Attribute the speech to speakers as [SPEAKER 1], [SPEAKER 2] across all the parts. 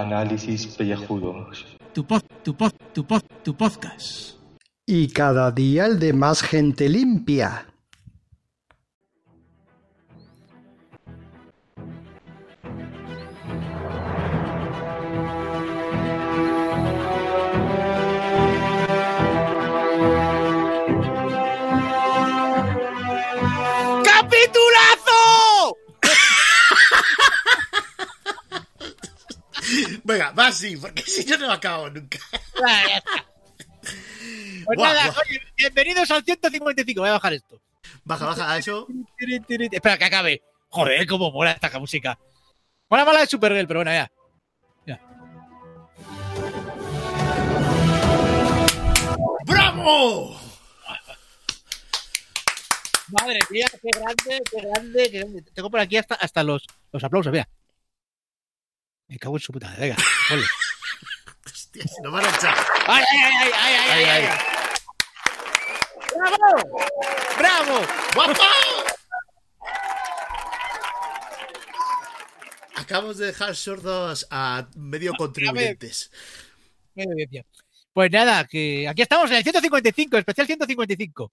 [SPEAKER 1] Análisis pellejudos.
[SPEAKER 2] Tu pod, tu pod, tu pod, tu podcast.
[SPEAKER 3] Y cada día el de más gente limpia.
[SPEAKER 4] Venga, va así, porque si yo no acabo nunca.
[SPEAKER 2] Ah, ya está. Pues nada, oye, bienvenidos al 155. Voy a bajar esto.
[SPEAKER 4] Baja, baja, eso.
[SPEAKER 2] Espera, que acabe. Joder, cómo mola esta música. Mola mala de Supergirl, pero bueno, ya.
[SPEAKER 4] ¡Bravo!
[SPEAKER 2] Madre mía, qué grande, qué grande, qué grande. Tengo por aquí hasta, hasta los, los aplausos, mira. Me cago en su puta venga. ponle.
[SPEAKER 4] Hostia, si nos van a echar.
[SPEAKER 2] ¡Ay, ay, ay, ay, ay, ay, ay, ay! ¡Bravo! ¡Bravo!
[SPEAKER 4] ¡Guapo! Acabamos de dejar sordos a medio contribuyentes.
[SPEAKER 2] Pues nada, que aquí estamos en el 155, especial 155.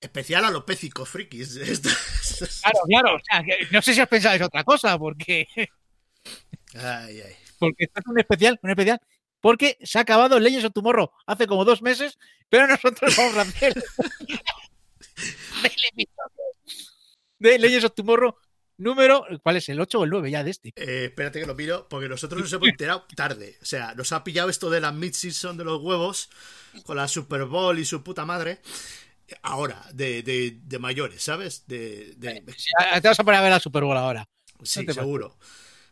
[SPEAKER 4] Especial a los pécicos frikis.
[SPEAKER 2] Claro, claro. O sea, que no sé si os pensáis otra cosa, porque,
[SPEAKER 4] Ay, ay.
[SPEAKER 2] porque esto es un especial, un especial, porque se ha acabado Legends of Tomorrow hace como dos meses, pero nosotros vamos a hacer de Legends of Tomorrow número, ¿cuál es? ¿El 8 o el 9 ya de este?
[SPEAKER 4] Eh, espérate que lo miro, porque nosotros nos hemos enterado tarde. O sea, nos ha pillado esto de la mid-season de los huevos, con la Super Bowl y su puta madre. Ahora, de, de, de mayores, ¿sabes? De, de-
[SPEAKER 2] Sí, Te vas a poner a ver la Super Bowl ahora.
[SPEAKER 4] sí,
[SPEAKER 2] no
[SPEAKER 4] seguro.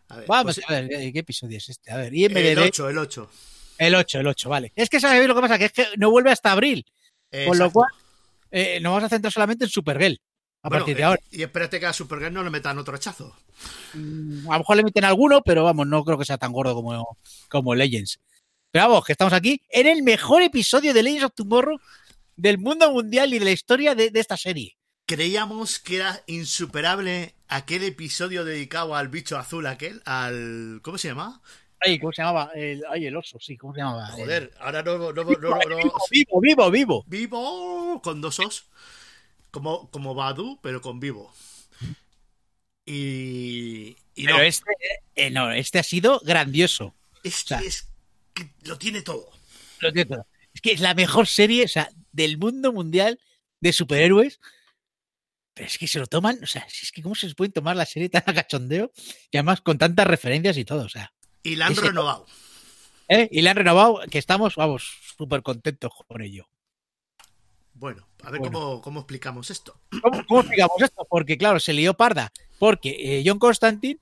[SPEAKER 4] A ver,
[SPEAKER 2] Vamos
[SPEAKER 4] pues,
[SPEAKER 2] a ver, ¿qué, qué episodio es este? A ver,
[SPEAKER 4] el
[SPEAKER 2] IMDb,
[SPEAKER 4] 8, el 8.
[SPEAKER 2] el 8, el 8, vale. Es que sabéis lo que pasa, que es que no vuelve hasta abril, con lo
[SPEAKER 4] Exacto.
[SPEAKER 2] cual eh, nos vamos a centrar solamente en Supergirl. A
[SPEAKER 4] Bueno,
[SPEAKER 2] partir de
[SPEAKER 4] eh,
[SPEAKER 2] ahora.
[SPEAKER 4] Y espérate que a Supergirl no le metan otro hachazo.
[SPEAKER 2] Mm, A lo mejor le meten alguno, pero vamos, no creo que sea tan gordo como, como Legends. Pero vamos, que estamos aquí en el mejor episodio de Legends of Tomorrow del mundo mundial y de la historia de, de esta serie.
[SPEAKER 4] Creíamos que era insuperable aquel episodio dedicado al bicho azul aquel, al... ¿Cómo se llama?
[SPEAKER 2] Ay, ¿cómo se llamaba? El, ay, el oso, sí, ¿cómo se llamaba?
[SPEAKER 4] Joder, ahora no... no, no,
[SPEAKER 2] El-
[SPEAKER 4] no- no-
[SPEAKER 2] vivo, vivo, vivo, vivo.
[SPEAKER 4] Vivo con dos os. Como, como Badu, pero con vivo. Y. Y no,
[SPEAKER 2] Pero este, eh, no, este ha sido grandioso.
[SPEAKER 4] es,
[SPEAKER 2] o sea-
[SPEAKER 4] que es que lo tiene todo.
[SPEAKER 2] Lo siento. Es que es la mejor serie, o sea, del mundo mundial de superhéroes. Pero es que se lo toman, o sea, es que cómo se les pueden tomar la serie tan a cachondeo y además con tantas referencias y todo, o sea.
[SPEAKER 4] Y la han
[SPEAKER 2] Ese-
[SPEAKER 4] renovado.
[SPEAKER 2] ¿eh? Y le han renovado, que estamos, vamos, súper contentos con ello.
[SPEAKER 4] Bueno, a ver
[SPEAKER 2] Bueno.
[SPEAKER 4] Cómo, cómo explicamos esto.
[SPEAKER 2] ¿Cómo, cómo explicamos esto? Porque, claro, se lió parda. Porque eh, John Constantine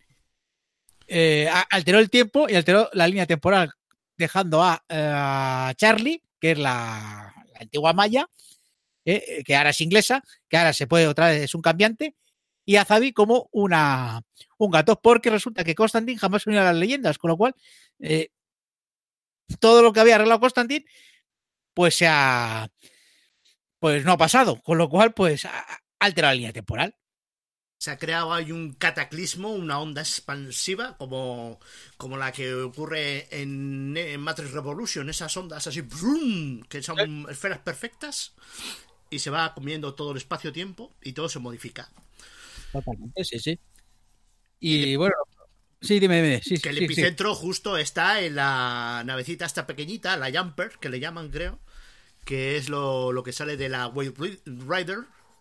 [SPEAKER 2] eh, alteró el tiempo y alteró la línea temporal, dejando a, eh, a Charlie, que es la, la antigua Maya, eh, eh, que ahora es inglesa, que ahora se puede otra vez, es un cambiante, y a Zabi como una, un gato, porque resulta que Constantine jamás se unió a las leyendas, con lo cual eh, todo lo que había arreglado Constantine, pues se ha. Pues no ha pasado, con lo cual, pues alterado la línea temporal.
[SPEAKER 4] Se ha creado ahí un cataclismo, una onda expansiva, como, como la que ocurre en, en Matrix Revolution, esas ondas así, ¡brum! que son esferas perfectas, y se va comiendo todo el espacio-tiempo y todo se modifica.
[SPEAKER 2] Totalmente, sí, sí. Y bueno, sí, dime, dime. Sí,
[SPEAKER 4] Que el
[SPEAKER 2] sí, sí.
[SPEAKER 4] epicentro justo está en la navecita esta pequeñita, la Jumper, que le llaman, creo, que es lo, lo que sale de la Wave Rider.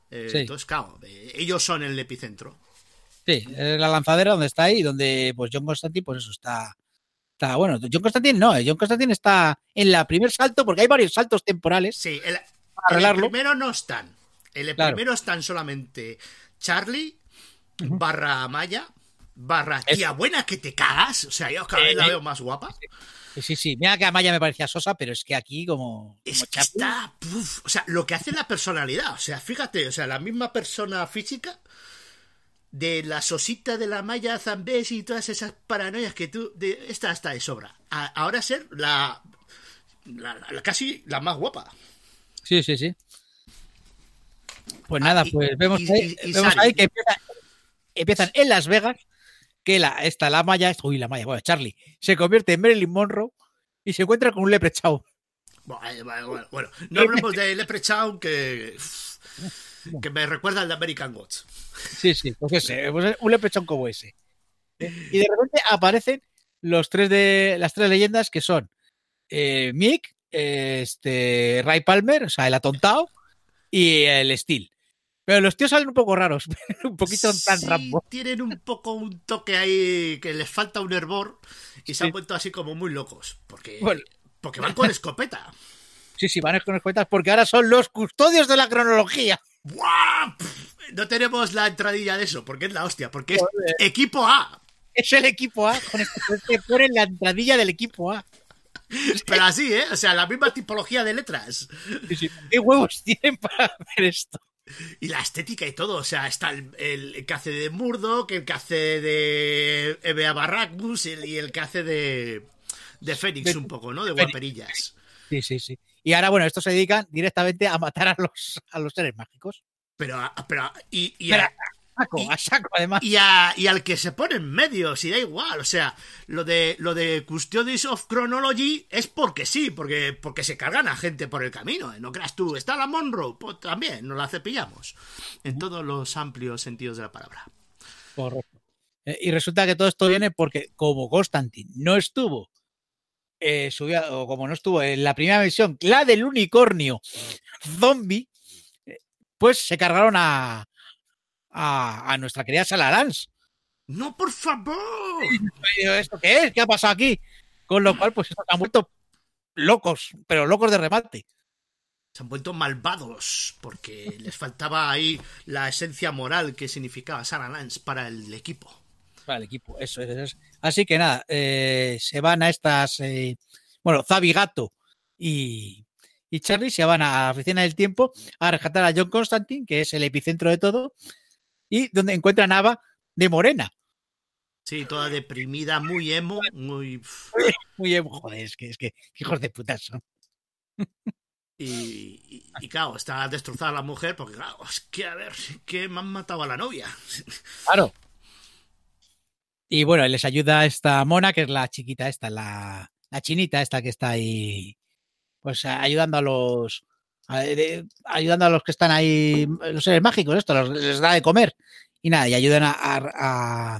[SPEAKER 4] Eh. Entonces, claro, eh, ellos son el epicentro.
[SPEAKER 2] Sí, es la lanzadera donde está ahí, donde pues John Constantine, pues eso está. Está bueno. John Constantine no, eh, John Constantine está en la primer salto, porque hay varios saltos temporales
[SPEAKER 4] Sí, el,
[SPEAKER 2] para
[SPEAKER 4] el
[SPEAKER 2] arreglarlo.
[SPEAKER 4] primero no están. El
[SPEAKER 2] Claro.
[SPEAKER 4] primero están solamente Charlie, barra Maya, barra
[SPEAKER 2] Es-
[SPEAKER 4] tía buena que te cagas. O sea, yo cada vez
[SPEAKER 2] Eh,
[SPEAKER 4] la veo más guapa.
[SPEAKER 2] Sí, sí, sí. Mira que a Maya me parecía sosa, pero es que aquí como.
[SPEAKER 4] Es
[SPEAKER 2] como
[SPEAKER 4] que está. puf, o sea, lo que hace la personalidad. O sea, fíjate, o sea, la misma persona física de la sosita de la Maya Zambés y todas esas paranoias que tú. De, esta está de sobra. A- ahora ser la, la- la- la- casi la más guapa.
[SPEAKER 2] Sí, sí, sí. Pues nada,
[SPEAKER 4] y-
[SPEAKER 2] pues vemos,
[SPEAKER 4] y-
[SPEAKER 2] ahí,
[SPEAKER 4] y- y
[SPEAKER 2] vemos
[SPEAKER 4] Sari.
[SPEAKER 2] ahí que empieza- empiezan en Las Vegas que la, esta, la Maya, uy, la Maya, bueno, Charlie, se convierte en Marilyn Monroe y se encuentra con un leprechaun.
[SPEAKER 4] Bueno, bueno. no hablemos de Leprechaun que, que me recuerda al de American Gods.
[SPEAKER 2] Sí, sí, pues ese, pues un leprechaun como ese. Y de repente aparecen los tres de las tres leyendas que son eh, Mick, este Ray Palmer, o sea, el atontado, y el Steel. Pero los tíos salen un poco raros, un poquito
[SPEAKER 4] Sí,
[SPEAKER 2] Rambo.
[SPEAKER 4] Tienen un poco un toque ahí que les falta un hervor y se han vuelto así como muy locos. Porque,
[SPEAKER 2] Bueno.
[SPEAKER 4] porque van con escopeta.
[SPEAKER 2] Sí, sí, van con cuentas porque ahora son los custodios de la cronología.
[SPEAKER 4] ¡Buah! No tenemos la entradilla de eso, porque es la hostia, porque es
[SPEAKER 2] Joder.
[SPEAKER 4] equipo A.
[SPEAKER 2] Es el equipo A, con esto te ponen la entradilla del equipo A.
[SPEAKER 4] Pero así, ¿eh? O sea, la misma tipología de letras.
[SPEAKER 2] Sí, sí. ¿Qué huevos tienen para hacer esto?
[SPEAKER 4] Y la estética y todo. O sea, está el, el que hace de Murdoch, el que hace de Ebea Barracus y el, que hace de, de Fénix un poco, ¿no? De guaperillas.
[SPEAKER 2] Sí, sí, sí. Y ahora, bueno, estos se dedican directamente a matar a los, a los seres mágicos.
[SPEAKER 4] Pero, pero y, y,
[SPEAKER 2] Pero
[SPEAKER 4] a-
[SPEAKER 2] a saco,
[SPEAKER 4] y-
[SPEAKER 2] a saco, además.
[SPEAKER 4] y, a- y al que se pone en medio, si da igual. O sea, lo de lo de Custodies of Chronology es porque sí, porque, porque se cargan a gente por el camino. ¿eh? No creas tú, está la Monroe, pues también nos la cepillamos. En todos los amplios sentidos de la palabra.
[SPEAKER 2] Correcto. Eh, y resulta que todo esto viene porque, como Constantine no estuvo, eh, o como no estuvo en la primera misión, la del unicornio zombie, eh, pues se cargaron a, a, a nuestra querida Sala Lance.
[SPEAKER 4] ¡No, por favor!
[SPEAKER 2] ¿Esto qué es? ¿Qué ha pasado aquí? Con lo cual, pues estos han vuelto locos, pero locos de remate.
[SPEAKER 4] Se han vuelto malvados porque les faltaba ahí la esencia moral que significaba Sarah Lance para el equipo.
[SPEAKER 2] Para el equipo, eso es. eso es. Así que nada, eh, se van a estas. eh, bueno, Zabi Gato y, y Charlie se van a la oficina del tiempo a rescatar a John Constantine, que es el epicentro de todo, y donde encuentran a Ava de Morena.
[SPEAKER 4] Sí, toda deprimida, muy emo, muy...
[SPEAKER 2] Muy bien, joder, es que, es que hijos de putas son.
[SPEAKER 4] Y, y- y claro, está destrozada la mujer porque, claro, es que a ver, que me han matado a la novia.
[SPEAKER 2] Claro. Y bueno, les ayuda esta mona, que es la chiquita esta, la, la chinita esta que está ahí, pues ayudando a los ayudando a los que están ahí, los seres mágicos, esto, los- les da de comer. Y nada, y ayudan a, a, a-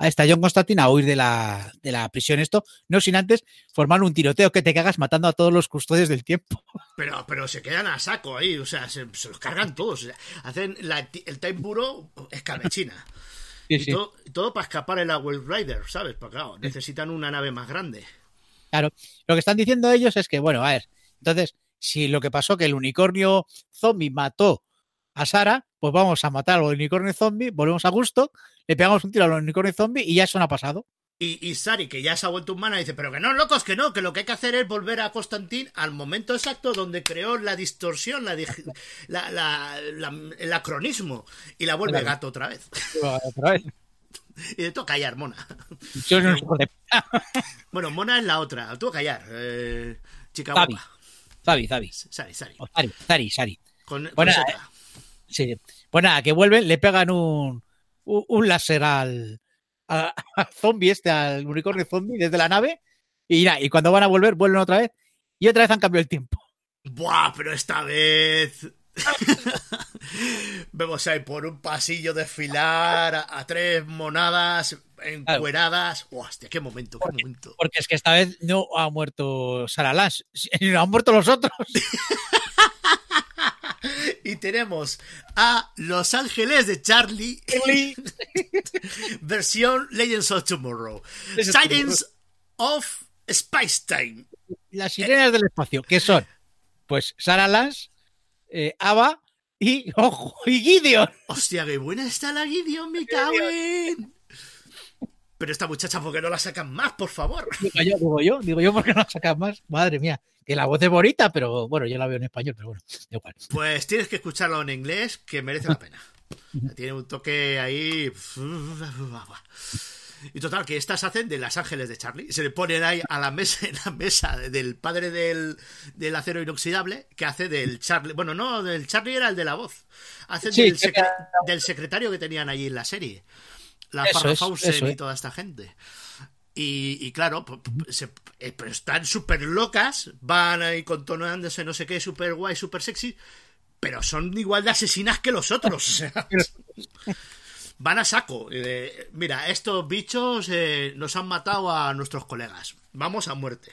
[SPEAKER 2] a esta John Constantine a huir de la, de la prisión esto, no sin antes formar un tiroteo que te cagas matando a todos los custodios del tiempo.
[SPEAKER 4] Pero, pero se quedan a saco ahí, o sea, se, se los cargan todos. o sea, hacen la- el Time Bureau escabechina. y, todo, todo para escapar el Wild Rider, ¿sabes? Porque claro, necesitan una nave más grande.
[SPEAKER 2] Claro, lo que están diciendo ellos es que, bueno, a ver, entonces, si lo que pasó que el unicornio zombie mató a Sara, pues vamos a matar al unicornio zombie, volvemos a gusto, le pegamos un tiro al unicornio zombie y ya eso no ha pasado.
[SPEAKER 4] Y, y Sari, que ya se ha vuelto humana, dice, pero que no, locos, que no, que lo que hay que hacer es volver a Constantín al momento exacto donde creó la distorsión, la, la- la- la- el acronismo, y la vuelve
[SPEAKER 2] Claro.
[SPEAKER 4] gato otra vez.
[SPEAKER 2] Otra vez.
[SPEAKER 4] Y de callar, Mona.
[SPEAKER 2] Yo no.
[SPEAKER 4] Bueno, Mona es la otra, tú callar. Eh, chica guapa.
[SPEAKER 2] Zabi, Zabi.
[SPEAKER 4] Sari, Sari.
[SPEAKER 2] O Sari, Sari, Sari.
[SPEAKER 4] Con, con
[SPEAKER 2] Bueno,
[SPEAKER 4] Z.
[SPEAKER 2] Sí. Pues nada, que vuelven, le pegan un, un, un láser al, al zombie este, al unicornio zombie desde la nave. Y, nada, y cuando van a volver, vuelven otra vez. Y otra vez han cambiado el tiempo.
[SPEAKER 4] Buah, pero esta vez. Vemos ahí por un pasillo desfilar a, a tres monadas encueradas. Buah, hostia, qué momento, qué momento.
[SPEAKER 2] Porque es que esta vez no ha muerto Sara Lance, no han muerto los otros.
[SPEAKER 4] Y tenemos a Los Ángeles de Charlie, versión Legends of Tomorrow.
[SPEAKER 2] Legends of
[SPEAKER 4] Space Time.
[SPEAKER 2] Las sirenas del espacio, ¿qué son? Pues Sara Lance, eh, Ava y, ojo, y Gideon.
[SPEAKER 4] Hostia, qué buena está la Gideon, me cago en. Pero esta muchacha, ¿por qué no la sacan más, por favor?
[SPEAKER 2] Digo yo, digo yo, digo yo, ¿por qué no sacas más? Madre mía, que la voz es bonita, pero bueno, yo la veo en español, pero bueno, da igual.
[SPEAKER 4] Pues tienes que escucharlo en inglés, que merece la pena. Tiene un toque ahí. Y total, que estas hacen de las ángeles de Charlie. Se le ponen ahí a la mesa, en la mesa del padre del, del acero inoxidable, que hace del Charlie. Bueno, no, del Charlie era el de la voz. Hacen
[SPEAKER 2] Sí,
[SPEAKER 4] del, secre- del secretario que tenían allí en la serie. la Farrah
[SPEAKER 2] es,
[SPEAKER 4] Fawcett y toda esta gente. Y, y claro, se- eh, pero están súper locas, van ahí contonándose no sé qué, súper guay, súper sexy, pero son igual de asesinas que los otros. o sea, van a saco. de, Mira, estos bichos eh, nos han matado a nuestros colegas. Vamos a muerte.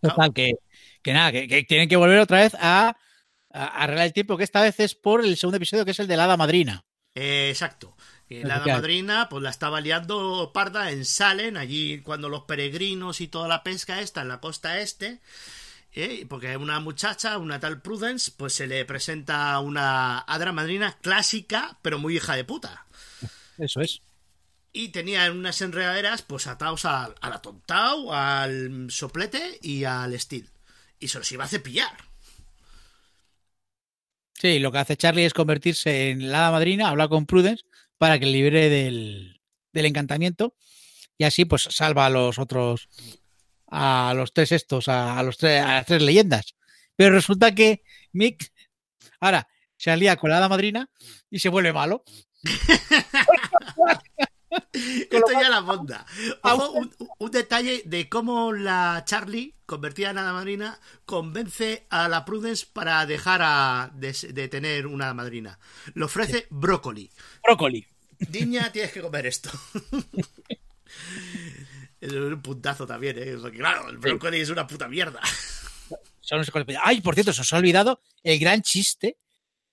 [SPEAKER 2] Total, que, que nada, que, que tienen que volver otra vez a, a arreglar el tiempo, que esta vez es por el segundo episodio, que es el de la hada madrina.
[SPEAKER 4] Eh, exacto. Eh, La hada madrina pues la estaba liando parda en Salen, allí cuando los peregrinos y toda la pesca está en la costa este. Eh, porque una muchacha, una tal Prudence, pues se le presenta una hada madrina clásica, pero muy hija de puta.
[SPEAKER 2] Eso es.
[SPEAKER 4] Y tenía unas enredaderas pues atados al, al atontao, al soplete y al steel. Y se los iba a cepillar.
[SPEAKER 2] Sí, lo que hace Charlie es convertirse en la madrina, hablar con Prudence para que le libere del, del encantamiento y así pues salva a los otros, a los tres estos, a, los tres, a las tres leyendas. Pero resulta que Mick ahora se alía con la hada madrina y se vuelve malo.
[SPEAKER 4] Esto ya la monda. Ojo, un, un detalle de cómo la Charlie, convertida en hada madrina, convence a la Prudence para dejar a, de, de tener una hada madrina. Le ofrece brócoli.
[SPEAKER 2] Brócoli.
[SPEAKER 4] Niña, tienes que comer esto. Es un puntazo también, ¿eh? Claro, el brócoli es una puta mierda.
[SPEAKER 2] Son los que- Ay, por cierto, se os ha olvidado el gran chiste,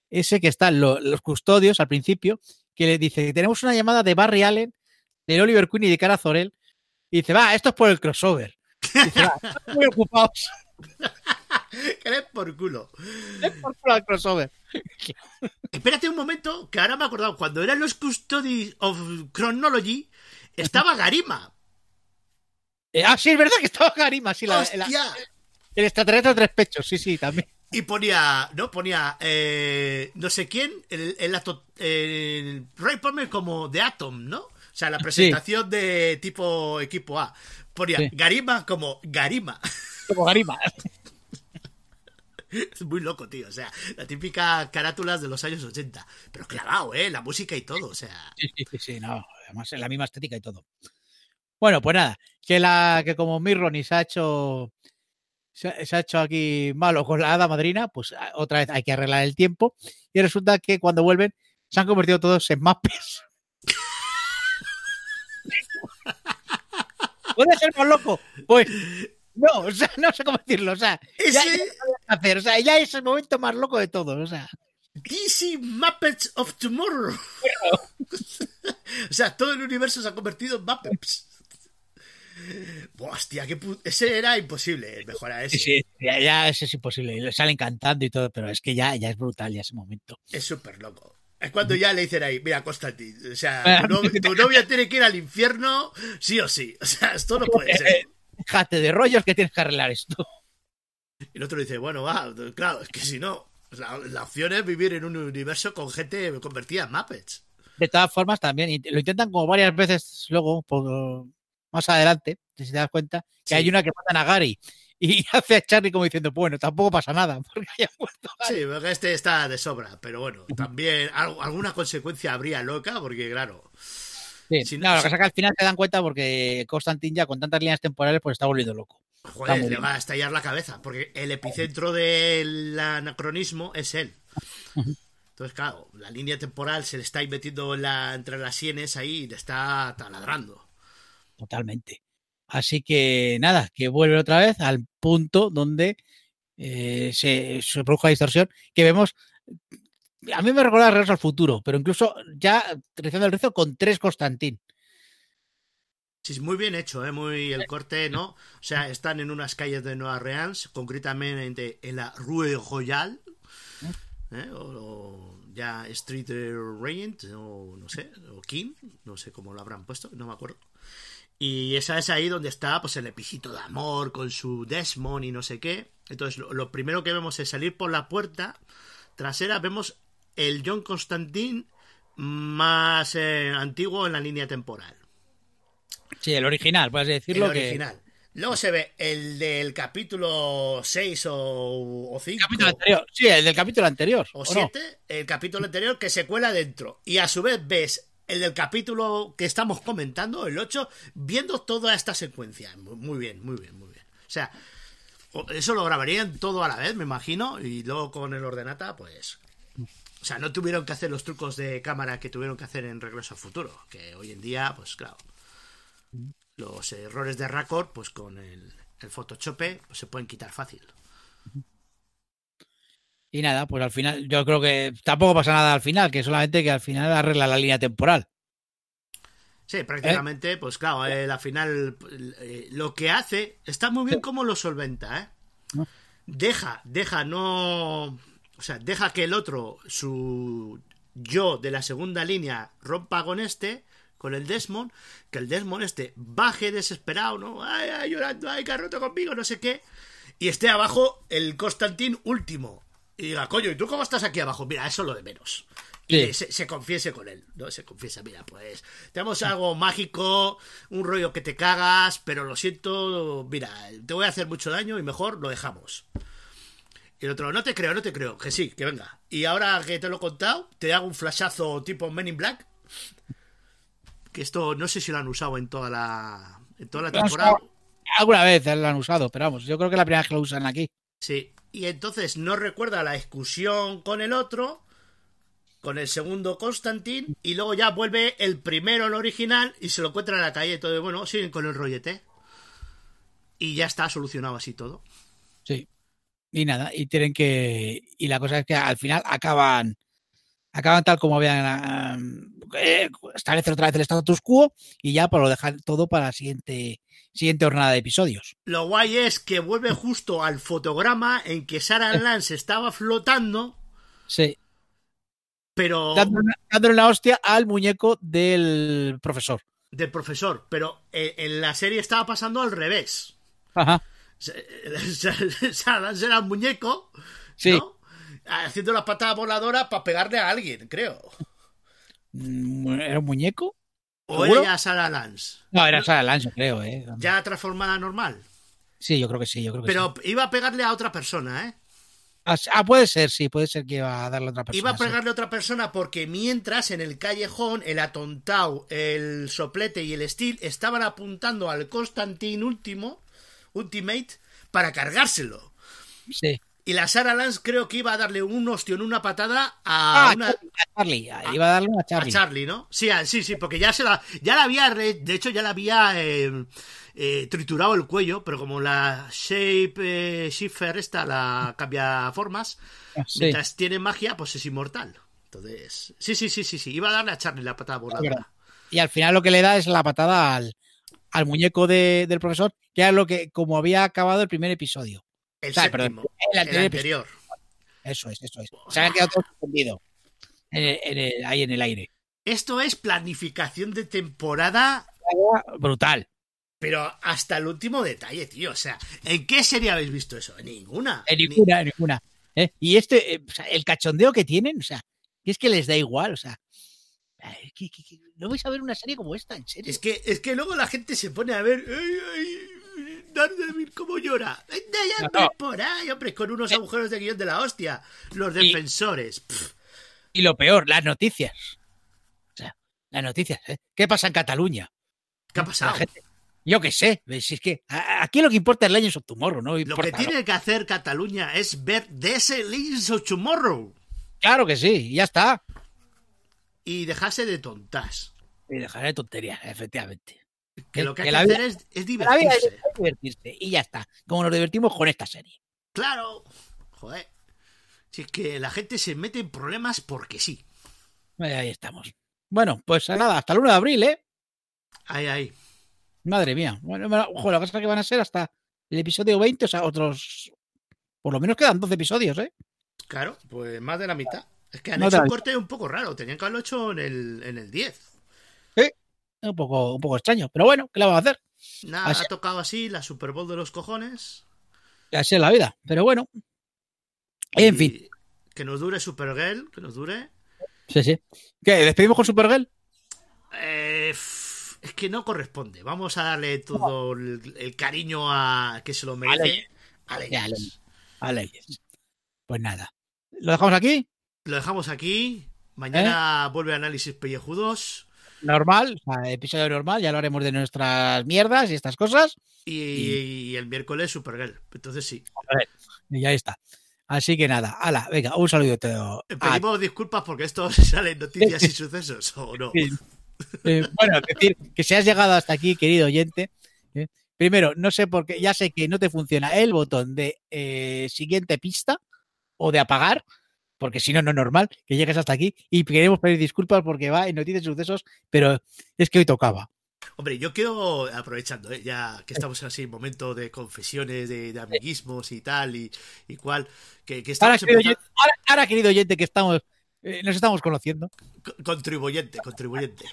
[SPEAKER 2] ese que están lo- los custodios al principio, que le dice tenemos una llamada de Barry Allen, de Oliver Queen y de Cara Zorel, y dice, va, esto es por el crossover. Dice, va, están muy ocupados
[SPEAKER 4] Que le por culo.
[SPEAKER 2] es por el crossover.
[SPEAKER 4] Espérate un momento, que ahora me he acordado. Cuando eran los Custodies of Chronology, estaba Garima.
[SPEAKER 2] Eh, ah, sí, es verdad que estaba Garima, sí, la- el extraterrestre de tres pechos, sí, sí, también.
[SPEAKER 4] Y ponía, ¿no? Ponía, eh, no sé quién, el, el, ato- el Ray Palmer como de Atom, ¿no? O sea, la presentación de tipo equipo A. Ponía
[SPEAKER 2] Sí.
[SPEAKER 4] Garima como Garima.
[SPEAKER 2] Como Garima.
[SPEAKER 4] Es muy loco, tío. O sea, la típica carátulas de los años 80. Pero clavado, ¿eh? La música y todo. O sea,
[SPEAKER 2] Sí, sí, sí, no, además la misma estética y todo. Bueno, pues nada, que la que como Mirroni se ha hecho se, ha- se ha hecho aquí malo con la hada madrina, pues a- otra vez hay que arreglar el tiempo y resulta que cuando vuelven se han convertido todos en mapes. ¿Puede ser más loco? Pues no, o sea, no sé cómo decirlo, o sea, ya, hacer, o sea, ya es el momento más loco de todos, o sea.
[SPEAKER 4] DC Muppets of Tomorrow. o sea, todo el universo se ha convertido en Muppets. Hostia, qué ese era imposible mejorar ese.
[SPEAKER 2] Sí, sí, ya, ya eso es imposible. y le Salen cantando y todo, pero es que ya, ya es brutal ya ese momento.
[SPEAKER 4] Es súper loco. Es cuando ya le dicen ahí, mira, Constantin, o sea, tu, no- tu novia tiene que ir al infierno sí o sí. O sea, esto no puede ser.
[SPEAKER 2] Déjate de rollos que tienes que arreglar esto.
[SPEAKER 4] Y el otro dice, bueno, va, claro, es que si no, la, la opción es vivir en un universo con gente convertida en Muppets.
[SPEAKER 2] De todas formas, también y lo intentan como varias veces luego, por, más adelante, si te das cuenta, que
[SPEAKER 4] Sí.
[SPEAKER 2] hay una que matan a Gary y hace a Charlie como diciendo, bueno, tampoco pasa nada, porque haya muerto Gary.
[SPEAKER 4] Sí, porque este está de sobra, pero bueno, también al- alguna consecuencia habría loca, porque claro,
[SPEAKER 2] Sí,
[SPEAKER 4] Si no-
[SPEAKER 2] no, lo que pasa es que al final se dan cuenta porque Constantine ya con tantas líneas temporales pues está volviendo loco.
[SPEAKER 4] Joder, le va a estallar la cabeza, porque el epicentro del anacronismo es él. Entonces, claro, la línea temporal se le está metiendo en la- entre las sienes ahí y le está taladrando.
[SPEAKER 2] Totalmente. Así que nada, que vuelve otra vez al punto donde eh, se, se produjo la distorsión, que vemos, a mí me recuerda a Regreso al Futuro, pero incluso ya realizando el rezo con tres Constantín.
[SPEAKER 4] Sí, es muy bien hecho, ¿eh? Muy el corte, ¿no? O sea, están en unas calles de Nueva Orleans, concretamente en la Rue Royale, ¿eh? o, o ya Street Regent, o no sé, o King, no sé cómo lo habrán puesto, no me acuerdo. Y esa es ahí donde está pues el epicito de amor con su Desmond y no sé qué. Entonces lo, lo primero que vemos es salir por la puerta trasera, vemos el John Constantine más eh, antiguo en la línea temporal.
[SPEAKER 2] Sí, el original, puedes decirlo
[SPEAKER 4] el
[SPEAKER 2] que
[SPEAKER 4] original. Luego se ve el del capítulo 6 o, o 5
[SPEAKER 2] Capítulo anterior. Sí, el del capítulo anterior.
[SPEAKER 4] o
[SPEAKER 2] ¿o no?
[SPEAKER 4] 7, el capítulo anterior que se cuela dentro. Y a su vez ves el del capítulo que estamos comentando, el 8, viendo toda esta secuencia. Muy, bien, muy bien, muy bien. O sea, eso lo grabarían todo a la vez, me imagino, y luego con el ordenata, pues... O sea, no tuvieron que hacer los trucos de cámara que tuvieron que hacer en Regreso al Futuro, que hoy en día, pues claro, los errores de Raccord, pues con el, el pues se pueden quitar fácil.
[SPEAKER 2] Y nada, pues al final, yo creo que tampoco pasa nada al final, que solamente que al final arregla la línea temporal.
[SPEAKER 4] Sí, prácticamente, pues claro, eh, la final eh, lo que hace está muy bien como lo solventa, ¿eh?
[SPEAKER 2] No.
[SPEAKER 4] Deja, deja, no, o sea, deja que el otro, su yo de la segunda línea rompa con este, con el Desmond, que el Desmond este baje desesperado, ¿no? Ay, ay, llorando, ay, que ha roto conmigo, no sé qué, y esté abajo el Constantín último. Y diga, coño, ¿y tú cómo estás aquí abajo? Mira, eso es lo de menos. Y
[SPEAKER 2] Sí.
[SPEAKER 4] se, se confiese con él, ¿no? Se confiesa, mira, pues tenemos algo mágico, un rollo que te cagas, pero lo siento, mira, te voy a hacer mucho daño y mejor lo dejamos. Y el otro, no te creo, no te creo, que sí, que venga. Y ahora que te lo he contado, te hago un flashazo tipo Men in Black. Que esto no sé si lo han usado en toda la, en toda la temporada.
[SPEAKER 2] Alguna vez lo han usado, pero vamos, yo creo que es la primera vez que lo usan aquí.
[SPEAKER 4] Sí, y entonces no recuerda la excursión con el otro, con el segundo Constantin, y luego ya vuelve el primero, el original, y se lo encuentra en la calle. Todo bueno, siguen con el rollete. Y ya está solucionado así todo.
[SPEAKER 2] Sí. Y nada, y tienen que. Y la cosa es que al final acaban. Acaban tal como habían. eh, establecen otra vez el status quo y ya pues lo dejan todo para la siguiente, siguiente jornada de episodios.
[SPEAKER 4] Lo guay es que vuelve justo al fotograma en que Sarah Lance estaba flotando,
[SPEAKER 2] Sí.
[SPEAKER 4] pero
[SPEAKER 2] Dándole, una- dándole una hostia al muñeco del profesor.
[SPEAKER 4] del profesor, pero eh, en la serie estaba pasando al revés.
[SPEAKER 2] Ajá.
[SPEAKER 4] Sarah Lance era un muñeco,
[SPEAKER 2] Sí.
[SPEAKER 4] ¿no? Haciendo la patada voladora para pegarle a alguien, creo.
[SPEAKER 2] Mm, ¿Era un muñeco?
[SPEAKER 4] O
[SPEAKER 2] ¿Seguro?
[SPEAKER 4] era ya Sarah Lance.
[SPEAKER 2] No, era Sarah Lance, creo, ¿eh?
[SPEAKER 4] Ya transformada normal.
[SPEAKER 2] Sí, yo creo que sí, yo creo que
[SPEAKER 4] Pero
[SPEAKER 2] sí.
[SPEAKER 4] iba a pegarle a otra persona, ¿eh?
[SPEAKER 2] Ah, Ah, puede ser, sí, puede ser que iba a darle a otra persona.
[SPEAKER 4] Iba a
[SPEAKER 2] sí.
[SPEAKER 4] pegarle a otra persona porque mientras en el callejón el atontao, el soplete y el steel estaban apuntando al Constantin último, Ultimate, para cargárselo.
[SPEAKER 2] Sí.
[SPEAKER 4] Y la Sarah Lance creo que iba a darle un ostión, una patada a,
[SPEAKER 2] Ah,
[SPEAKER 4] una,
[SPEAKER 2] a Charlie. Iba a darle una
[SPEAKER 4] a
[SPEAKER 2] Charlie.
[SPEAKER 4] Charlie, ¿no? Sí, a- sí, sí, porque ya se la, ya la había, re- de hecho ya la había eh, eh, triturado el cuello, pero como la Shape eh, Shifter esta la cambia formas,
[SPEAKER 2] Ah, sí.
[SPEAKER 4] mientras tiene magia, pues es inmortal. Entonces, sí, sí, sí, sí, sí, iba a darle a Charlie la patada voladora.
[SPEAKER 2] Y al final lo que le da es la patada al, al muñeco de- del profesor, que era lo que, como había acabado el primer episodio.
[SPEAKER 4] El séptimo,
[SPEAKER 2] el
[SPEAKER 4] el
[SPEAKER 2] anterior
[SPEAKER 4] anterior.
[SPEAKER 2] Eso es, eso es. Se había quedado todo suspendido. En el- en el- ahí en el aire.
[SPEAKER 4] Esto es planificación de temporada,
[SPEAKER 2] Brutal.
[SPEAKER 4] pero hasta el último detalle, tío. O sea, ¿en qué serie habéis visto eso? En ninguna.
[SPEAKER 2] En
[SPEAKER 4] Ni-
[SPEAKER 2] ninguna, en ninguna. ¿eh? Y este, eh, o sea, el cachondeo que tienen, o sea, es que les da igual, o sea. no vais a ver una serie como esta, en serio.
[SPEAKER 4] Es que, es que luego la gente se pone a ver. Ay, ay, Daredevil, cómo llora. Ya
[SPEAKER 2] No,
[SPEAKER 4] pues,
[SPEAKER 2] no.
[SPEAKER 4] por ahí, hombre, con unos agujeros de guion de la hostia. Los defensores.
[SPEAKER 2] Y lo peor, las noticias. O sea, las noticias. ¿eh? ¿Qué pasa en Cataluña?
[SPEAKER 4] ¿Qué ha pasado?
[SPEAKER 2] gente- yo qué sé. Si es que aquí lo que importa es Legends of Tomorrow, ¿no?
[SPEAKER 4] Lo que tiene que hacer Cataluña es ver de ese Legends of Tomorrow
[SPEAKER 2] Claro que sí, ya está.
[SPEAKER 4] y dejarse de tontas.
[SPEAKER 2] Y dejaré de tonterías, efectivamente.
[SPEAKER 4] Que lo que hay
[SPEAKER 2] que
[SPEAKER 4] hacer
[SPEAKER 2] vida-
[SPEAKER 4] es, es
[SPEAKER 2] La vida es
[SPEAKER 4] divertirse.
[SPEAKER 2] y ya está. Como nos divertimos con esta serie.
[SPEAKER 4] Claro. Joder. Si es que la gente se mete en problemas porque sí.
[SPEAKER 2] Eh, Ahí estamos. Bueno, pues nada, hasta el 1 de abril, ¿eh?
[SPEAKER 4] Ahí, ahí.
[SPEAKER 2] Madre mía. Bueno, bueno, ojo, la cosa es que van a ser hasta el episodio 20, o sea, otros. Por lo menos quedan 12 episodios, ¿eh?
[SPEAKER 4] Claro, pues más de la mitad. Es que han hecho un corte un poco raro. Tenían que haberlo hecho en el, en el 10.
[SPEAKER 2] Un poco, un poco extraño, pero bueno, ¿qué le vamos a hacer?
[SPEAKER 4] Nada,
[SPEAKER 2] Así-
[SPEAKER 4] ha tocado así la Super Bowl de los cojones.
[SPEAKER 2] Así es la vida, pero bueno. En
[SPEAKER 4] Y
[SPEAKER 2] fin,
[SPEAKER 4] Que nos dure Supergirl, que nos dure.
[SPEAKER 2] sí, sí. ¿Qué? ¿Despedimos con Supergirl?
[SPEAKER 4] Eh, es que no corresponde. Vamos a darle todo el, el cariño a que se lo merece. A. Legends.
[SPEAKER 2] A Legends. Pues nada. ¿Lo dejamos aquí?
[SPEAKER 4] Lo dejamos aquí. Mañana
[SPEAKER 2] ¿Eh?
[SPEAKER 4] vuelve análisis pellejudos.
[SPEAKER 2] Normal, o sea, episodio normal, ya lo haremos de nuestras mierdas y estas cosas.
[SPEAKER 4] Y, y el miércoles Supergirl. Entonces sí.
[SPEAKER 2] Y ya está. Así que nada, ala, venga, un saludo todo.
[SPEAKER 4] Eh, Pedimos disculpas porque esto sale en noticias y sucesos, ¿o no?
[SPEAKER 2] Sí. Eh, bueno, es decir, que si has llegado hasta aquí, querido oyente, eh, primero, no sé por qué, ya sé que no te funciona el botón de eh, siguiente pista o de apagar, porque si no, no es normal que llegues hasta aquí y queremos pedir disculpas porque va en noticias y sucesos, pero es que hoy tocaba.
[SPEAKER 4] Hombre, yo quiero, aprovechando, ¿eh? ya que estamos así en momento de confesiones, de, de amiguismos y tal, y, y cual, que, que
[SPEAKER 2] Ahora,
[SPEAKER 4] estamos
[SPEAKER 2] querido
[SPEAKER 4] empezando...
[SPEAKER 2] oyente, ahora- ahora, querido oyente, que estamos, eh, nos estamos conociendo.
[SPEAKER 4] co- Contribuyente, contribuyente.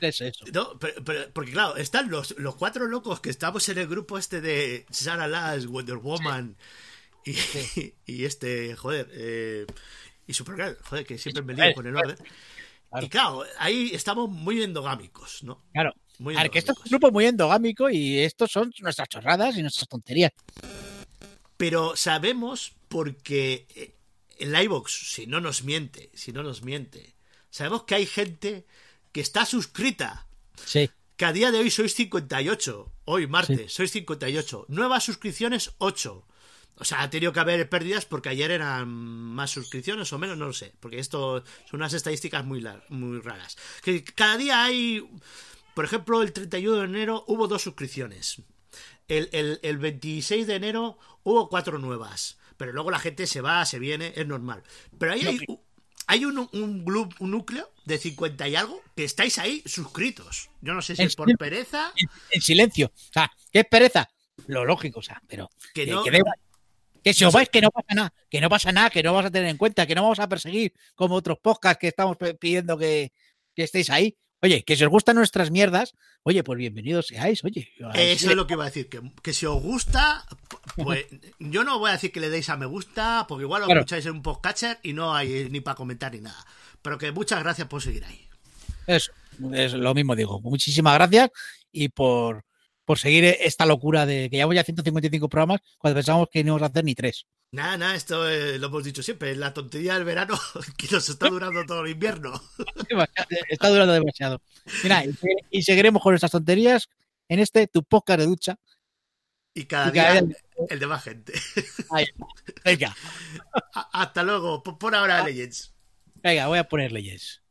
[SPEAKER 2] Es eso.
[SPEAKER 4] No, pero, pero- porque claro, están los, los cuatro locos que estamos en el grupo este de Sarah Last, Wonder Woman y, y este, joder, eh, y Supergirl, joder, que siempre me lío con el orden.
[SPEAKER 2] Claro.
[SPEAKER 4] Y claro, ahí estamos muy endogámicos, ¿no?
[SPEAKER 2] Claro.
[SPEAKER 4] Muy
[SPEAKER 2] ver, que esto es un
[SPEAKER 4] endogámicos.
[SPEAKER 2] grupo muy endogámico y estos son nuestras chorradas y nuestras tonterías.
[SPEAKER 4] Pero sabemos porque eh, en la iVox, si no nos miente, si no nos miente, sabemos que hay gente que está suscrita
[SPEAKER 2] Sí.
[SPEAKER 4] Que a día de hoy sois 58. Hoy, martes, sois 58. Nuevas suscripciones, 8. O sea, ha tenido que haber pérdidas porque ayer eran más suscripciones o menos, no lo sé. Porque esto son unas estadísticas muy, muy raras. Que cada día hay. Por ejemplo, el 31 de enero hubo dos suscripciones. El, el- el 26 de enero hubo cuatro nuevas. Pero luego la gente se va, se viene, es normal. Pero ahí hay, hay un, un, un núcleo de 50 y algo que estáis ahí suscritos. Yo no sé si
[SPEAKER 2] En
[SPEAKER 4] es por pereza,
[SPEAKER 2] En, en silencio. O sea, ¿qué es pereza? Lo lógico, o sea, pero
[SPEAKER 4] que
[SPEAKER 2] que,
[SPEAKER 4] no.
[SPEAKER 2] que igual. Que si os vais, que no pasa nada, que no pasa nada, que no vamos a tener en cuenta, que no vamos a perseguir como otros podcasts que estamos pidiendo que, que estéis ahí. Oye, que si os gustan nuestras mierdas, oye, pues bienvenidos seáis, oye.
[SPEAKER 4] Eso es lo que iba a decir, que, que si os gusta, pues yo no voy a decir que le deis a me gusta, porque igual lo
[SPEAKER 2] Claro.
[SPEAKER 4] escucháis en un podcatcher y no hay ni para comentar ni nada. Pero que muchas gracias por seguir ahí.
[SPEAKER 2] Eso, es lo mismo digo. Muchísimas gracias y por, por seguir esta locura de que ya 155 programas cuando pensábamos que no íbamos a hacer ni tres.
[SPEAKER 4] Nada, nada, esto eh, lo hemos dicho siempre, la tontería del verano que nos está durando todo el invierno.
[SPEAKER 2] Demasiado- Está durando demasiado. Mira, y, y seguiremos con nuestras tonterías en este tu podcast de ducha.
[SPEAKER 4] Y cada
[SPEAKER 2] Y cada
[SPEAKER 4] día
[SPEAKER 2] día-
[SPEAKER 4] el de más gente.
[SPEAKER 2] Ahí. Venga,
[SPEAKER 4] Hasta luego, por ahora, Legends.
[SPEAKER 2] venga, voy a ponerle yes.